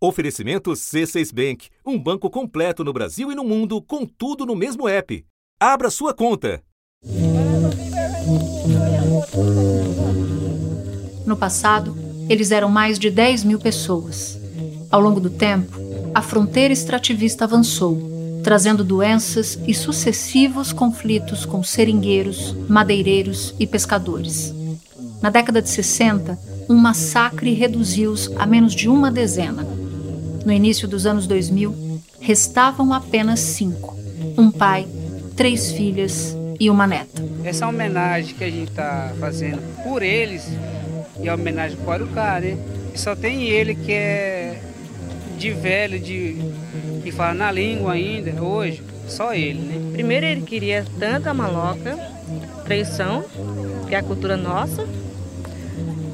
Oferecimento C6 Bank, um banco completo no Brasil e no mundo, com tudo no mesmo app. Abra sua conta. No passado, eles eram mais de 10 mil pessoas. Ao longo do tempo, a fronteira extrativista avançou, trazendo doenças e sucessivos conflitos com seringueiros, madeireiros e pescadores. Na década de 60, um massacre reduziu-os a menos de uma dezena. No início dos anos 2000, restavam apenas cinco: um pai, três filhas e uma neta. Essa homenagem que a gente está fazendo por eles e a homenagem para o Arucá, né? Só tem ele que é de velho, de que fala na língua ainda, hoje, só ele, né? Primeiro ele queria tanto a maloca, tradição, que é a cultura nossa,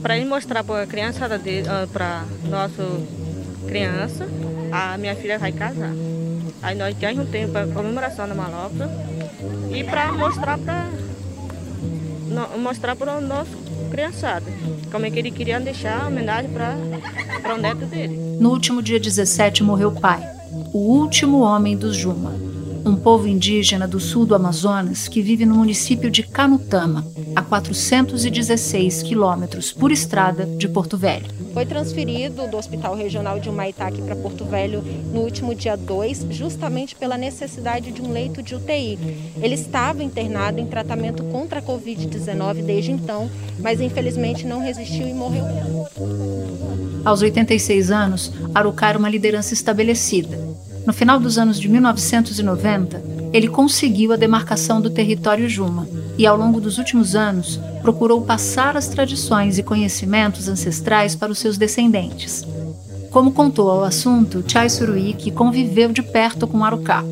para ele mostrar para a criançada dele, ah, para nossa criança, a minha filha vai casar. Aí nós já juntamos para comemoração da maloca e para mostrar para mostrar para o nosso criançada como é que ele queria deixar homenagem para o neto dele. No último dia 17 morreu o pai, o último homem dos Juma um povo indígena do sul do Amazonas que vive no município de Canutama, a 416 quilômetros por estrada de Porto Velho. Foi transferido do Hospital Regional de Humaitá aqui para Porto Velho no último dia 2, justamente pela necessidade de um leito de UTI. Ele estava internado em tratamento contra a Covid-19 desde então, mas infelizmente não resistiu e morreu. Aos 86 anos, Arucar era uma liderança estabelecida no final dos anos de 1990, ele conseguiu a demarcação do território Juma e, ao longo dos últimos anos, procurou passar as tradições e conhecimentos ancestrais para os seus descendentes. Como contou ao assunto Chai Surui, que conviveu de perto com Arucá.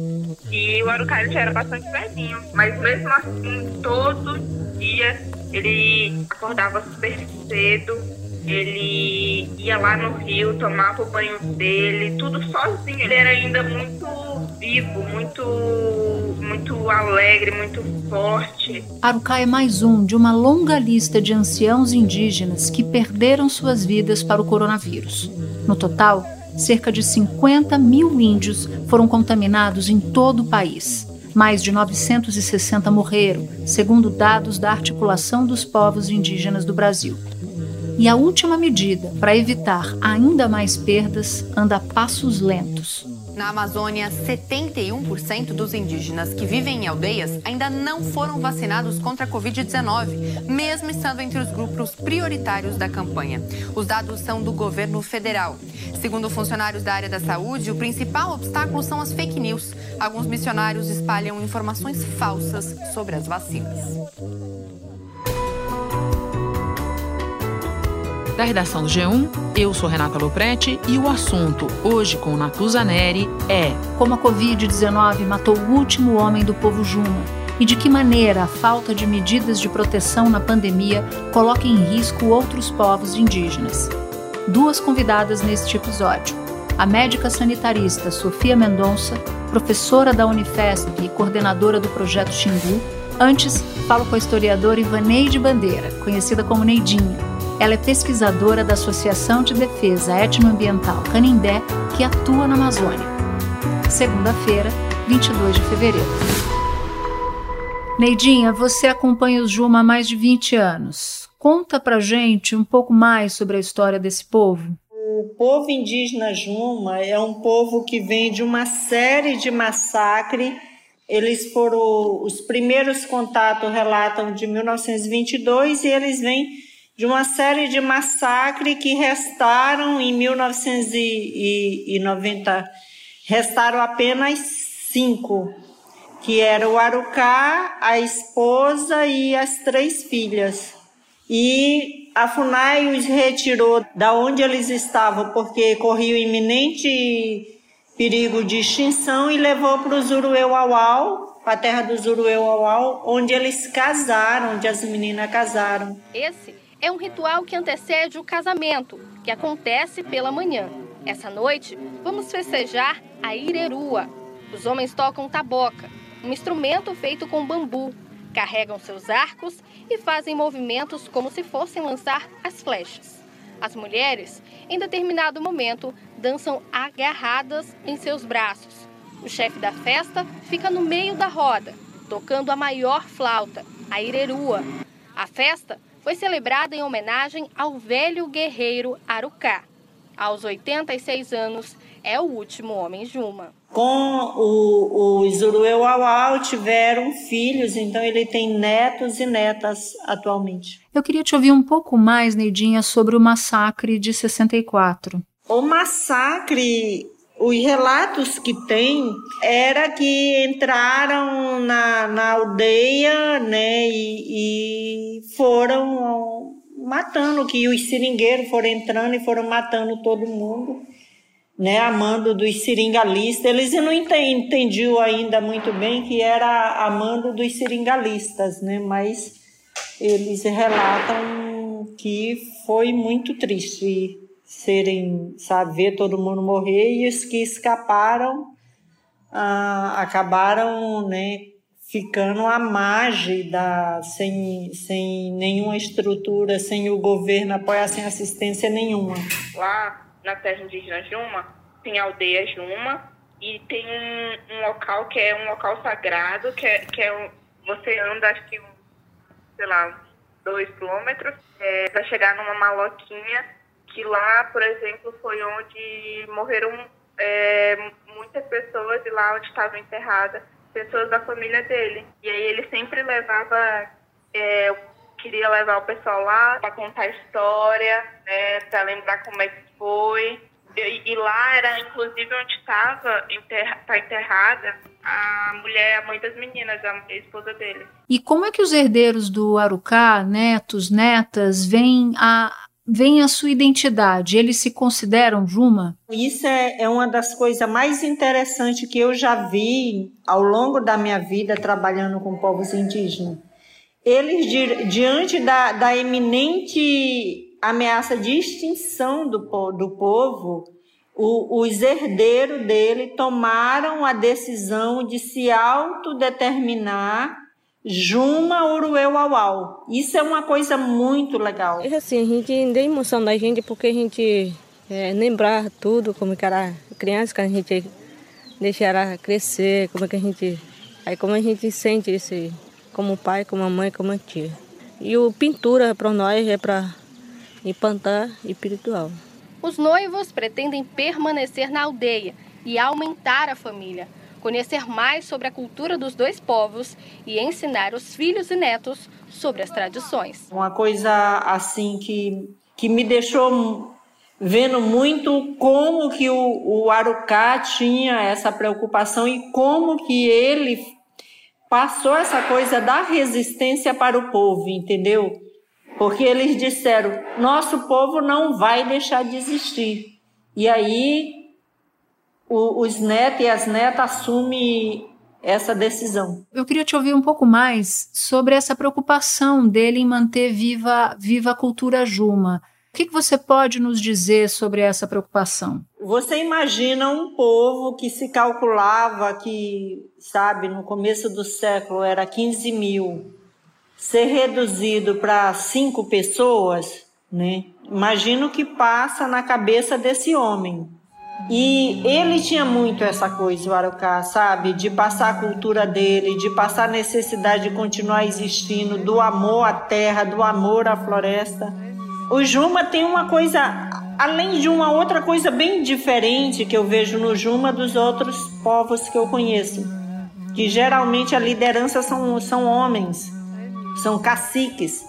E o Arucá já era bastante velhinho, mas mesmo assim, todo dia ele acordava super cedo ele ia lá no rio, tomava o banho dele, tudo sozinho. Ele era ainda muito vivo, muito, muito alegre, muito forte. Arucá é mais um de uma longa lista de anciãos indígenas que perderam suas vidas para o coronavírus. No total, cerca de 50 mil índios foram contaminados em todo o país. Mais de 960 morreram, segundo dados da Articulação dos Povos Indígenas do Brasil. E a última medida para evitar ainda mais perdas anda a passos lentos. Na Amazônia, 71% dos indígenas que vivem em aldeias ainda não foram vacinados contra a Covid-19, mesmo estando entre os grupos prioritários da campanha. Os dados são do governo federal. Segundo funcionários da área da saúde, o principal obstáculo são as fake news. Alguns missionários espalham informações falsas sobre as vacinas. Da redação do G1, eu sou Renata Loprete e o assunto, hoje com Natuza Neri, é como a Covid-19 matou o último homem do povo Juma e de que maneira a falta de medidas de proteção na pandemia coloca em risco outros povos indígenas. Duas convidadas neste episódio. A médica sanitarista Sofia Mendonça, professora da Unifesp e coordenadora do projeto Xingu. Antes, falo com a historiadora Ivaneide Bandeira, conhecida como Neidinha, ela é pesquisadora da Associação de Defesa Etnoambiental Canindé, que atua na Amazônia. Segunda-feira, 22 de fevereiro. Neidinha, você acompanha os Juma há mais de 20 anos. Conta pra gente um pouco mais sobre a história desse povo. O povo indígena Juma é um povo que vem de uma série de massacres. Eles foram os primeiros contatos relatam de 1922 e eles vêm de uma série de massacres que restaram em 1990, restaram apenas cinco, que era o Arucá, a esposa e as três filhas. E a FUNAI os retirou da onde eles estavam, porque corria iminente perigo de extinção, e levou para o Zurueuauau, para a terra do Zurueuauau, onde eles casaram, onde as meninas casaram. Esse é um ritual que antecede o casamento, que acontece pela manhã. Essa noite, vamos festejar a Irerua. Os homens tocam taboca, um instrumento feito com bambu, carregam seus arcos e fazem movimentos como se fossem lançar as flechas. As mulheres, em determinado momento, dançam agarradas em seus braços. O chefe da festa fica no meio da roda, tocando a maior flauta, a irerua. A festa foi celebrada em homenagem ao velho guerreiro Arucá. Aos 86 anos, é o último homem Juma. Com o, o Izurueuauau tiveram filhos, então ele tem netos e netas atualmente. Eu queria te ouvir um pouco mais, Neidinha, sobre o massacre de 64. O massacre os relatos que tem era que entraram na, na aldeia, né, e, e foram matando, que os seringueiros foram entrando e foram matando todo mundo, né, a mando dos seringalistas. Eles não entendiam ainda muito bem que era a mando dos seringalistas, né, mas eles relatam que foi muito triste serem, sabe, ver todo mundo morrer e os que escaparam ah, acabaram, né, ficando à margem da, sem, sem nenhuma estrutura, sem o governo apoiar, sem assistência nenhuma. Lá na terra indígena Juma, tem aldeia Juma e tem um, um local que é um local sagrado, que é, que é um, você anda acho que, sei lá, dois quilômetros é, para chegar numa maloquinha que lá, por exemplo, foi onde morreram é, muitas pessoas e lá onde estavam enterradas pessoas da família dele. E aí ele sempre levava, é, queria levar o pessoal lá para contar a história, né, para lembrar como é que foi. E, e lá era inclusive onde estava enterra, tá enterrada a mulher, a mãe das meninas, a esposa dele. E como é que os herdeiros do Arucá, netos, netas, veem a vem a sua identidade? Eles se consideram Juma? Isso é, é uma das coisas mais interessantes que eu já vi ao longo da minha vida trabalhando com povos indígenas. Eles, di, diante da, da eminente ameaça de extinção do, do povo, o, os herdeiros dele tomaram a decisão de se autodeterminar Juma Urueuauau. Isso é uma coisa muito legal. É assim, a gente deu emoção da gente porque a gente é, lembrar tudo, como que era criança, que a gente deixa ela crescer, como é que a gente. Aí como a gente sente isso como pai, como mãe, como tia. E o pintura para nós é para empantar espiritual. Os noivos pretendem permanecer na aldeia e aumentar a família conhecer mais sobre a cultura dos dois povos e ensinar os filhos e netos sobre as tradições. Uma coisa assim que, que me deixou vendo muito como que o, o Arucá tinha essa preocupação e como que ele passou essa coisa da resistência para o povo, entendeu? Porque eles disseram: nosso povo não vai deixar de existir. E aí o, os netos e as netas assumem essa decisão. Eu queria te ouvir um pouco mais sobre essa preocupação dele em manter viva, viva a cultura Juma. O que, que você pode nos dizer sobre essa preocupação? Você imagina um povo que se calculava que, sabe, no começo do século era 15 mil, ser reduzido para cinco pessoas, né? Imagina o que passa na cabeça desse homem. E ele tinha muito essa coisa, o Arucá, sabe? De passar a cultura dele, de passar a necessidade de continuar existindo, do amor à terra, do amor à floresta. O Juma tem uma coisa, além de uma outra coisa bem diferente que eu vejo no Juma dos outros povos que eu conheço. Que geralmente a liderança são, são homens, são caciques,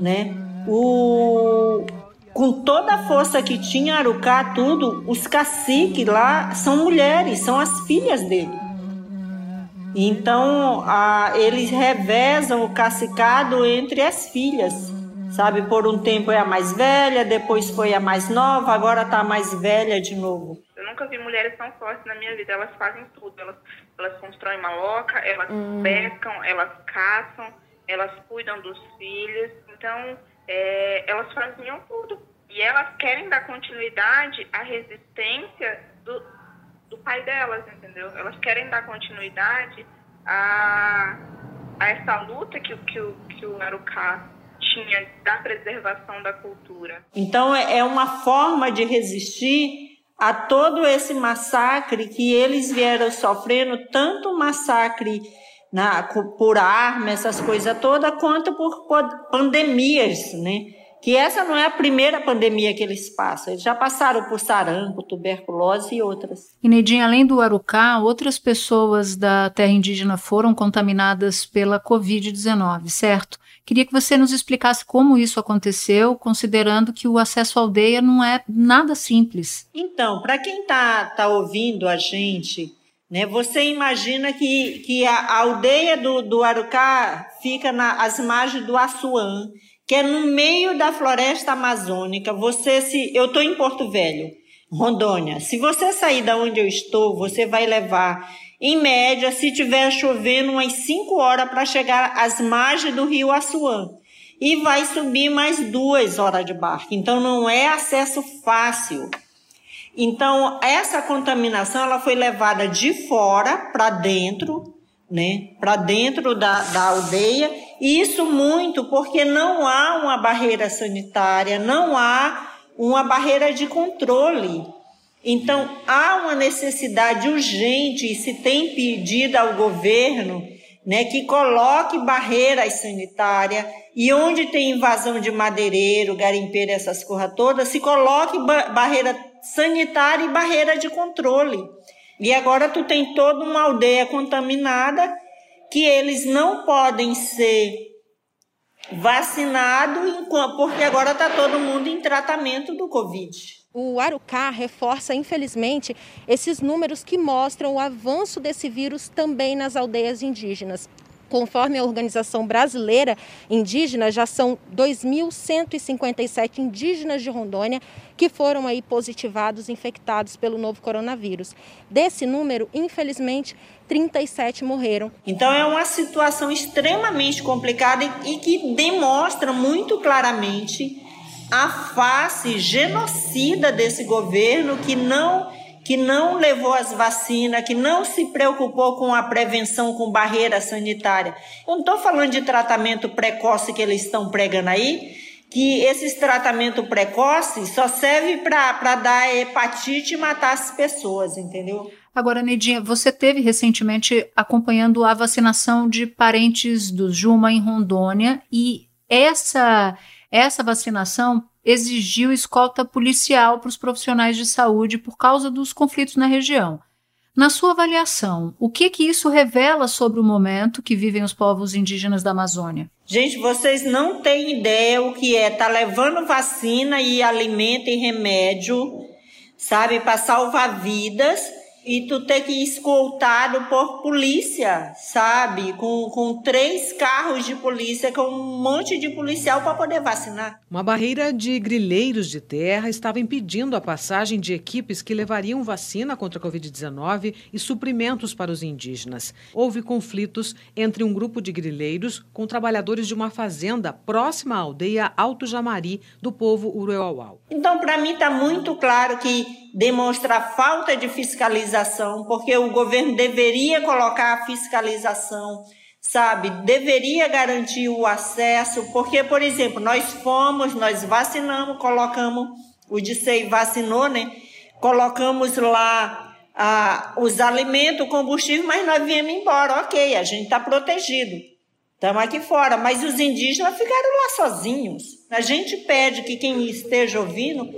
né? O, com toda a força que tinha Arucá, tudo, os caciques lá são mulheres, são as filhas dele. Então, a, eles revezam o cacicado entre as filhas. Sabe, por um tempo é a mais velha, depois foi a mais nova, agora está a mais velha de novo. Eu nunca vi mulheres tão fortes na minha vida. Elas fazem tudo. Elas, elas constroem maloca, elas hum. pescam, elas caçam, elas cuidam dos filhos. Então, é, elas faziam tudo. E elas querem dar continuidade à resistência do, do pai delas, entendeu? Elas querem dar continuidade a, a essa luta que, que, o, que o Arucá tinha da preservação da cultura. Então, é, é uma forma de resistir a todo esse massacre que eles vieram sofrendo, tanto massacre na, por arma, essas coisas todas, quanto por pandemias, né? Que essa não é a primeira pandemia que eles passam, eles já passaram por sarampo, tuberculose e outras. E Neidinha, além do Arucá, outras pessoas da terra indígena foram contaminadas pela Covid-19, certo? Queria que você nos explicasse como isso aconteceu, considerando que o acesso à aldeia não é nada simples. Então, para quem está tá ouvindo a gente, né, você imagina que, que a, aldeia do, do Arucá fica nas margens do Assuã, que é no meio da floresta amazônica. Você se, eu estou em Porto Velho, Rondônia. Se você sair da onde eu estou, você vai levar em média, se tiver chovendo, umas 5 horas para chegar às margens do rio Assuã. E vai subir mais duas horas de barco. Então, não é acesso fácil. Então, essa contaminação ela foi levada de fora para dentro, né? Para dentro da, da aldeia. E isso muito porque não há uma barreira sanitária, não há uma barreira de controle. Então, há uma necessidade urgente e se tem pedido ao governo né, que coloque barreiras sanitárias e onde tem invasão de madeireiro, garimpeiro, essas coisas todas, se coloque ba barreira sanitária e barreira de controle. E agora tu tem toda uma aldeia contaminada que eles não podem ser vacinados porque agora está todo mundo em tratamento do Covid. O Arucá reforça, infelizmente, esses números que mostram o avanço desse vírus também nas aldeias indígenas. Conforme a Organização Brasileira Indígena, já são 2.157 indígenas de Rondônia que foram aí positivados, infectados pelo novo coronavírus. Desse número, infelizmente, 37 morreram. Então é uma situação extremamente complicada e que demonstra muito claramente a face genocida desse governo que não que não levou as vacinas, que não se preocupou com a prevenção com barreira sanitária. Eu não estou falando de tratamento precoce que eles estão pregando aí, que esses tratamentos precoces só servem para dar hepatite e matar as pessoas, entendeu? Agora, Nedinha, você teve recentemente acompanhando a vacinação de parentes do Juma em Rondônia e essa essa vacinação exigiu escolta policial para os profissionais de saúde por causa dos conflitos na região. Na sua avaliação, o que que isso revela sobre o momento que vivem os povos indígenas da Amazônia? Gente, vocês não têm ideia o que é tá levando vacina e alimento e remédio, sabe, para salvar vidas e tu ter que ir escoltado por polícia, sabe? Com, com três carros de polícia, com um monte de policial para poder vacinar. Uma barreira de grileiros de terra estava impedindo a passagem de equipes que levariam vacina contra a Covid-19 e suprimentos para os indígenas. Houve conflitos entre um grupo de grileiros com trabalhadores de uma fazenda próxima à aldeia Alto Jamari do povo Uruauau. Então, para mim, está muito claro que demonstra falta de fiscalização fiscalização, porque o governo deveria colocar a fiscalização, sabe? Deveria garantir o acesso, porque, por exemplo, nós fomos, nós vacinamos, colocamos, o DICEI vacinou, né? Colocamos lá ah, os alimentos, o combustível, mas nós viemos embora. Ok, a gente está protegido. Estamos aqui fora, mas os indígenas ficaram lá sozinhos. A gente pede que quem esteja ouvindo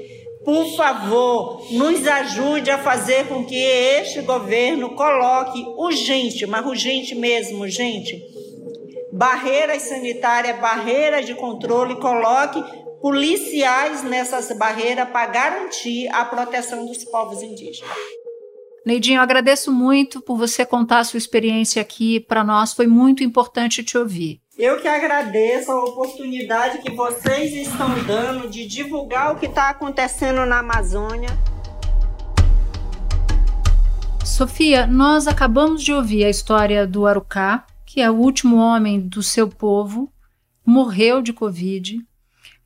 por favor, nos ajude a fazer com que este governo coloque urgente, mas urgente mesmo, gente, barreiras sanitárias, barreiras de controle, coloque policiais nessas barreiras para garantir a proteção dos povos indígenas. Neidinho, agradeço muito por você contar a sua experiência aqui para nós, foi muito importante te ouvir. Eu que agradeço a oportunidade que vocês estão dando de divulgar o que está acontecendo na Amazônia. Sofia, nós acabamos de ouvir a história do Arucá, que é o último homem do seu povo, morreu de Covid.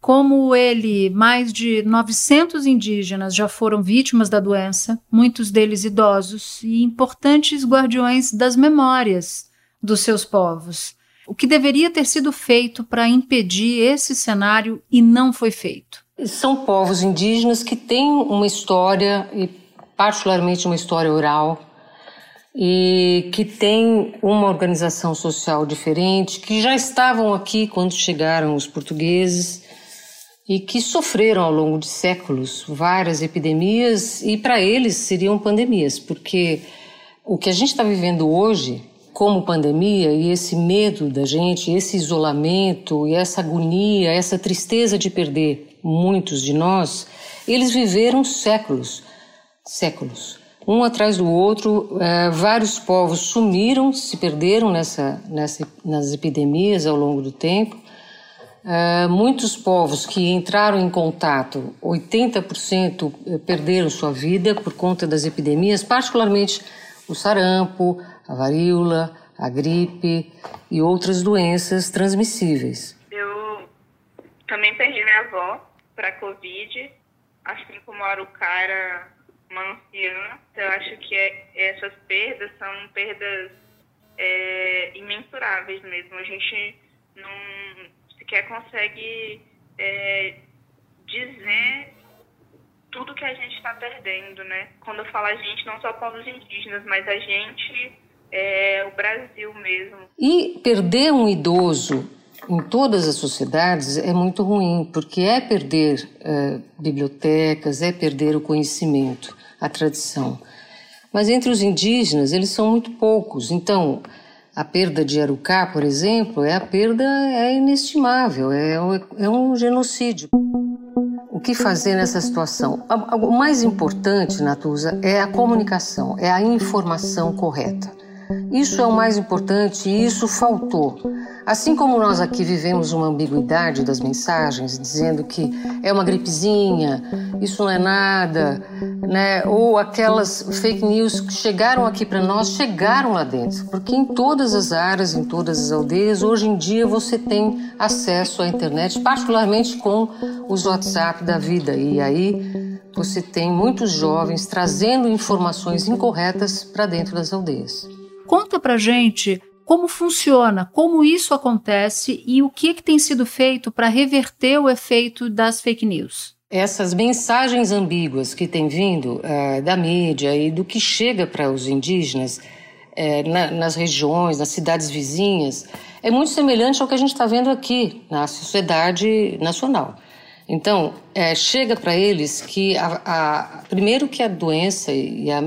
Como ele, mais de 900 indígenas já foram vítimas da doença, muitos deles idosos e importantes guardiões das memórias dos seus povos o que deveria ter sido feito para impedir esse cenário e não foi feito? São povos indígenas que têm uma história e particularmente uma história oral, e que tem uma organização social diferente, que já estavam aqui quando chegaram os portugueses e que sofreram ao longo de séculos várias epidemias e para eles seriam pandemias, porque o que a gente está vivendo hoje como pandemia e esse medo da gente, esse isolamento e essa agonia, essa tristeza de perder muitos de nós, eles viveram séculos, séculos um atrás do outro, é, vários povos sumiram, se perderam nessa, nessa, nas epidemias ao longo do tempo. É, muitos povos que entraram em contato, 80% perderam sua vida por conta das epidemias, particularmente o sarampo, a varíola, a gripe e outras doenças transmissíveis. Eu também perdi minha avó para Covid, assim como a Arucara uma anciã. Eu acho que é, essas perdas são perdas é, imensuráveis mesmo. A gente não sequer consegue é, dizer tudo que a gente está perdendo, né? Quando eu falo a gente, não só povos indígenas, mas a gente, é, o Brasil mesmo. E perder um idoso em todas as sociedades é muito ruim, porque é perder é, bibliotecas, é perder o conhecimento a tradição. Mas entre os indígenas, eles são muito poucos. Então, a perda de Arucá, por exemplo, é a perda é inestimável, é, é um genocídio. O que fazer nessa situação? O mais importante, Natuza, é a comunicação, é a informação correta. Isso é o mais importante e isso faltou. Assim como nós aqui vivemos uma ambiguidade das mensagens, dizendo que é uma gripezinha, isso não é nada, né? Ou aquelas fake news que chegaram aqui para nós, chegaram lá dentro. Porque em todas as áreas, em todas as aldeias, hoje em dia você tem acesso à internet, particularmente com os WhatsApp da vida. E aí você tem muitos jovens trazendo informações incorretas para dentro das aldeias. Conta pra gente como funciona, como isso acontece e o que, que tem sido feito para reverter o efeito das fake news. Essas mensagens ambíguas que têm vindo é, da mídia e do que chega para os indígenas é, na, nas regiões, nas cidades vizinhas, é muito semelhante ao que a gente está vendo aqui na sociedade nacional. Então, é, chega para eles que, a, a, primeiro, que a doença e a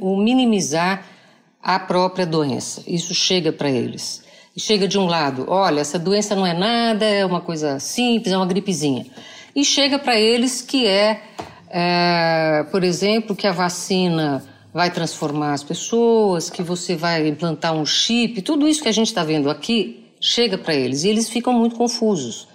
o minimizar a própria doença. Isso chega para eles. E chega de um lado, olha, essa doença não é nada, é uma coisa simples, é uma gripezinha. E chega para eles que é, é, por exemplo, que a vacina vai transformar as pessoas, que você vai implantar um chip, tudo isso que a gente está vendo aqui chega para eles e eles ficam muito confusos.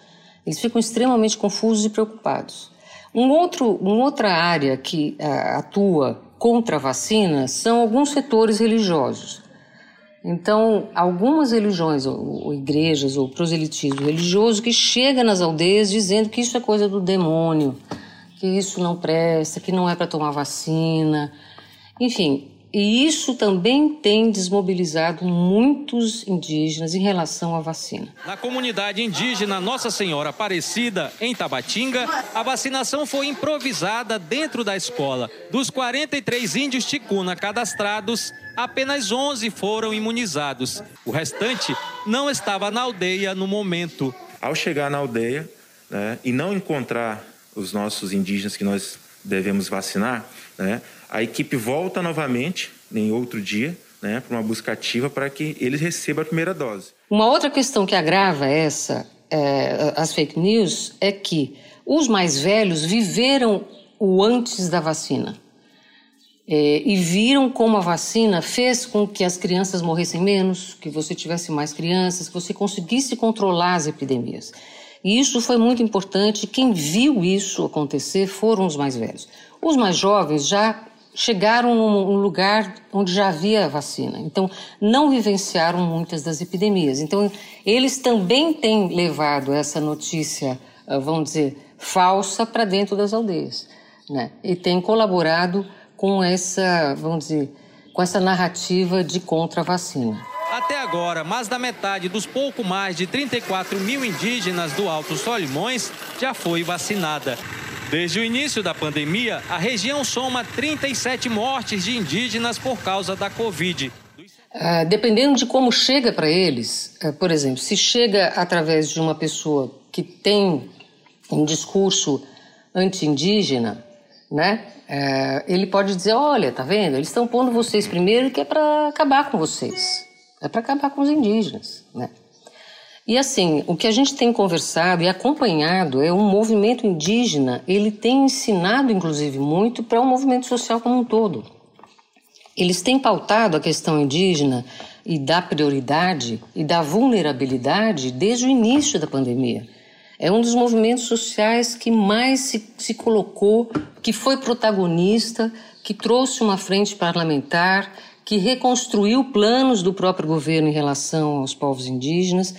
Eles ficam extremamente confusos e preocupados. Um outro, uma outra área que uh, atua contra a vacina são alguns setores religiosos. Então, algumas religiões, ou, ou, igrejas, ou proselitismo religioso, que chega nas aldeias dizendo que isso é coisa do demônio, que isso não presta, que não é para tomar vacina. Enfim, e isso também tem desmobilizado muitos indígenas em relação à vacina. Na comunidade indígena Nossa Senhora Aparecida, em Tabatinga, a vacinação foi improvisada dentro da escola. Dos 43 índios ticuna cadastrados, apenas 11 foram imunizados. O restante não estava na aldeia no momento. Ao chegar na aldeia né, e não encontrar os nossos indígenas que nós devemos vacinar, né, a equipe volta novamente em outro dia né, para uma busca ativa para que eles recebam a primeira dose. Uma outra questão que agrava essa, é, as fake news é que os mais velhos viveram o antes da vacina. É, e viram como a vacina fez com que as crianças morressem menos, que você tivesse mais crianças, que você conseguisse controlar as epidemias. E isso foi muito importante. Quem viu isso acontecer foram os mais velhos. Os mais jovens já chegaram num lugar onde já havia vacina, então não vivenciaram muitas das epidemias. Então eles também têm levado essa notícia, ah, vamos dizer, falsa para dentro das aldeias, né? E têm colaborado com essa, vamos dizer, com essa narrativa de contra-vacina. Até agora, mais da metade dos pouco mais de 34 mil indígenas do Alto Solimões já foi vacinada. Desde o início da pandemia, a região soma 37 mortes de indígenas por causa da Covid. Uh, dependendo de como chega para eles, uh, por exemplo, se chega através de uma pessoa que tem um discurso anti-indígena, né? Uh, ele pode dizer, olha, tá vendo? Eles estão pondo vocês primeiro que é para acabar com vocês, é para acabar com os indígenas, né? E assim, o que a gente tem conversado e acompanhado é um movimento indígena, ele tem ensinado inclusive muito para o movimento social como um todo. Eles têm pautado a questão indígena e da prioridade e da vulnerabilidade desde o início da pandemia. É um dos movimentos sociais que mais se, se colocou, que foi protagonista, que trouxe uma frente parlamentar, que reconstruiu planos do próprio governo em relação aos povos indígenas.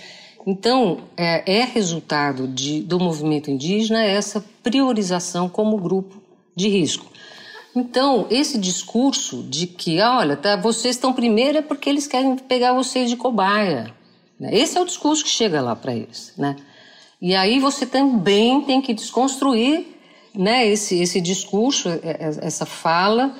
Então, é, é resultado de, do movimento indígena essa priorização como grupo de risco. Então, esse discurso de que, olha, tá, vocês estão primeiro é porque eles querem pegar vocês de cobaia. Né? Esse é o discurso que chega lá para eles. Né? E aí você também tem que desconstruir né, esse, esse discurso, é, é, essa fala,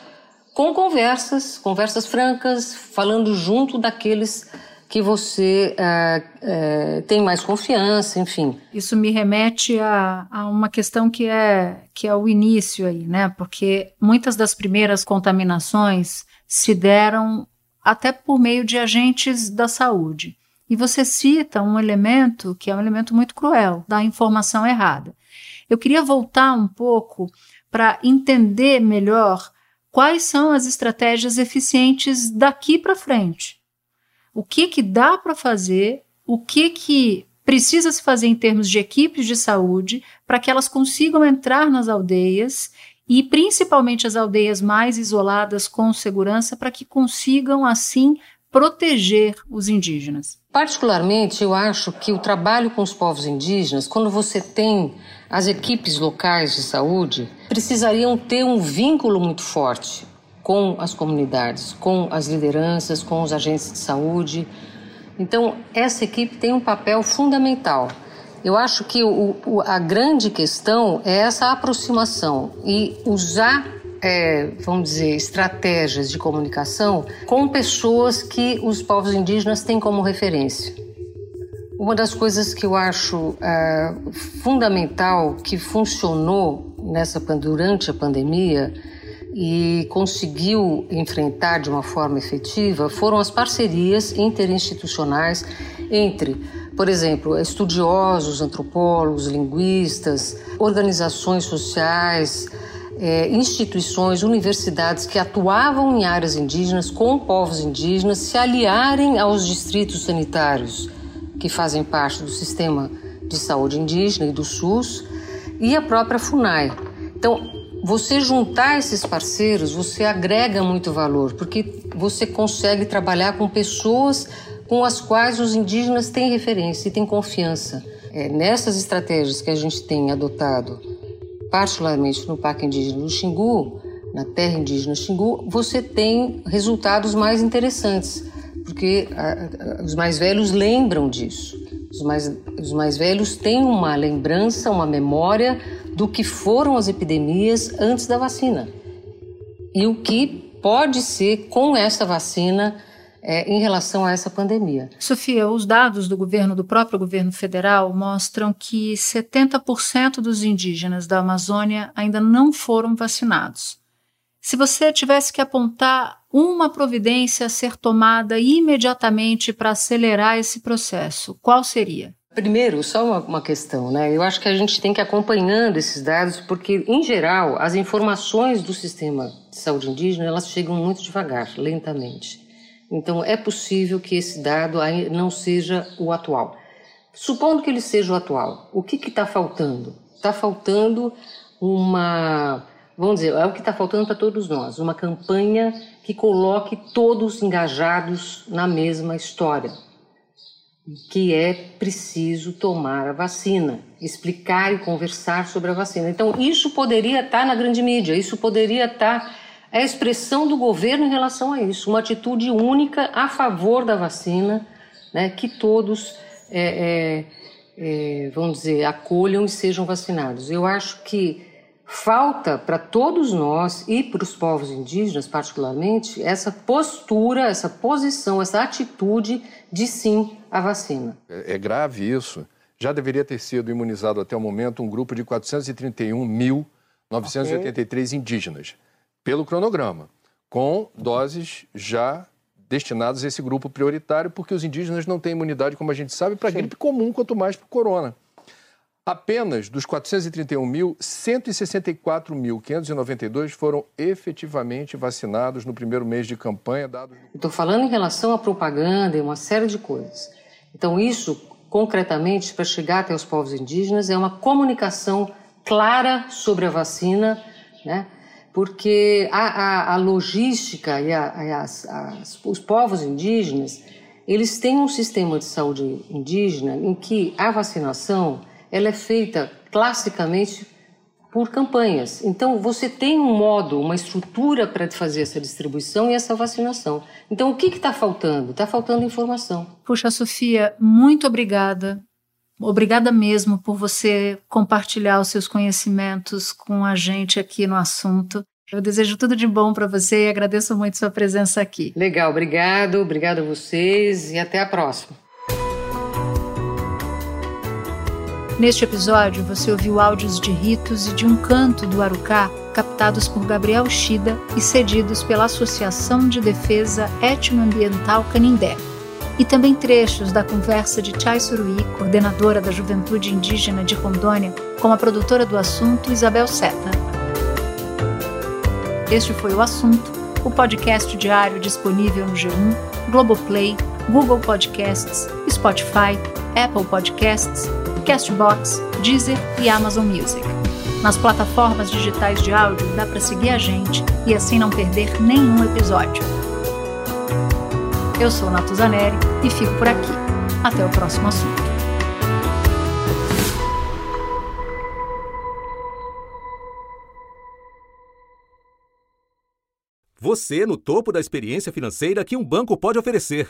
com conversas, conversas francas, falando junto daqueles que você é, é, tem mais confiança, enfim. Isso me remete a, a, uma questão que é, que é o início aí, né? Porque muitas das primeiras contaminações se deram até por meio de agentes da saúde. E você cita um elemento que é um elemento muito cruel, da informação errada. Eu queria voltar um pouco para entender melhor quais são as estratégias eficientes daqui para frente o que que dá para fazer, o que que precisa se fazer em termos de equipes de saúde para que elas consigam entrar nas aldeias e principalmente as aldeias mais isoladas com segurança para que consigam assim proteger os indígenas. Particularmente, eu acho que o trabalho com os povos indígenas, quando você tem as equipes locais de saúde, precisariam ter um vínculo muito forte com as comunidades, com as lideranças, com os agentes de saúde. Então, essa equipe tem um papel fundamental. Eu acho que o, o, a grande questão é essa aproximação e usar, é, vamos dizer, estratégias de comunicação com pessoas que os povos indígenas têm como referência. Uma das coisas que eu acho é, fundamental que funcionou nessa durante a pandemia e conseguiu enfrentar de uma forma efetiva foram as parcerias interinstitucionais entre, por exemplo, estudiosos, antropólogos, linguistas, organizações sociais, é, instituições, universidades que atuavam em áreas indígenas com povos indígenas se aliarem aos distritos sanitários que fazem parte do sistema de saúde indígena e do SUS e a própria FUNAI. Então, você juntar esses parceiros, você agrega muito valor, porque você consegue trabalhar com pessoas com as quais os indígenas têm referência e têm confiança. É, nessas estratégias que a gente tem adotado, particularmente no Parque Indígena do Xingu, na terra indígena Xingu, você tem resultados mais interessantes, porque a, a, os mais velhos lembram disso. Os mais, os mais velhos têm uma lembrança, uma memória do que foram as epidemias antes da vacina e o que pode ser com esta vacina é, em relação a essa pandemia. Sofia, os dados do governo, do próprio governo federal, mostram que 70% dos indígenas da Amazônia ainda não foram vacinados. Se você tivesse que apontar uma providência a ser tomada imediatamente para acelerar esse processo, qual seria? Primeiro, só uma, uma, questão, né? Eu acho que a gente tem que ir acompanhando esses dados, porque, em geral, as informações do sistema de saúde indígena elas chegam muito devagar, lentamente. Então, é possível que esse dado não seja o atual. Supondo que ele seja o atual, o que está faltando? Está faltando uma, vamos dizer, é o que está faltando para todos nós, uma campanha que coloque todos engajados na mesma história que é preciso tomar a vacina, explicar e conversar sobre a vacina. Então, isso poderia estar na grande mídia, isso poderia estar a expressão do governo em relação a isso, uma atitude única a favor da vacina, né, que todos, é, é, é, vamos dizer, acolham e sejam vacinados. Eu acho que falta para todos nós e para os povos indígenas, particularmente, essa postura, essa posição, essa atitude de sim à vacina. É, é grave isso. Já deveria ter sido imunizado até o momento um grupo de 431.983 okay. indígenas, pelo cronograma, com doses já destinadas a esse grupo prioritário, porque os indígenas não têm imunidade, como a gente sabe, para gripe comum, quanto mais para o corona. Apenas dos 431 mil, 164.592 foram efetivamente vacinados no primeiro mês de campanha. Dados... Estou falando em relação à propaganda e uma série de coisas. Então, isso, concretamente, para chegar até os povos indígenas, é uma comunicação clara sobre a vacina, né? porque a, a, a logística e, a, os povos indígenas, eles têm um sistema de saúde indígena em que a vacinação ela é feita classicamente por campanhas. Então, você tem um modo, uma estrutura para fazer essa distribuição e essa vacinação. Então, o que está faltando? Está faltando informação. Puxa, Sofia, muito obrigada. Obrigada mesmo por você compartilhar os seus conhecimentos com a gente aqui no assunto. Eu desejo tudo de bom para você e agradeço muito sua presença aqui. Legal, obrigado, obrigado a vocês e até a próxima. Neste episódio, você ouviu áudios de ritos e de um canto do Arucá captados por Gabriel Shida e cedidos pela Associação de Defesa Etnoambiental Canindé. E também trechos da conversa de Chay Suruí, coordenadora da Juventude Indígena de Rondônia, com a produtora do assunto Isabel Seta. Este foi o assunto, o podcast diário disponível no G1, Globoplay, Google Podcasts, Spotify, Apple Podcasts Castbox, Deezer e Amazon Music. Nas plataformas digitais de áudio dá para seguir a gente e assim não perder nenhum episódio. Eu sou Natuzaneri e fico por aqui. Até o próximo assunto. Você no topo da experiência financeira que um banco pode oferecer.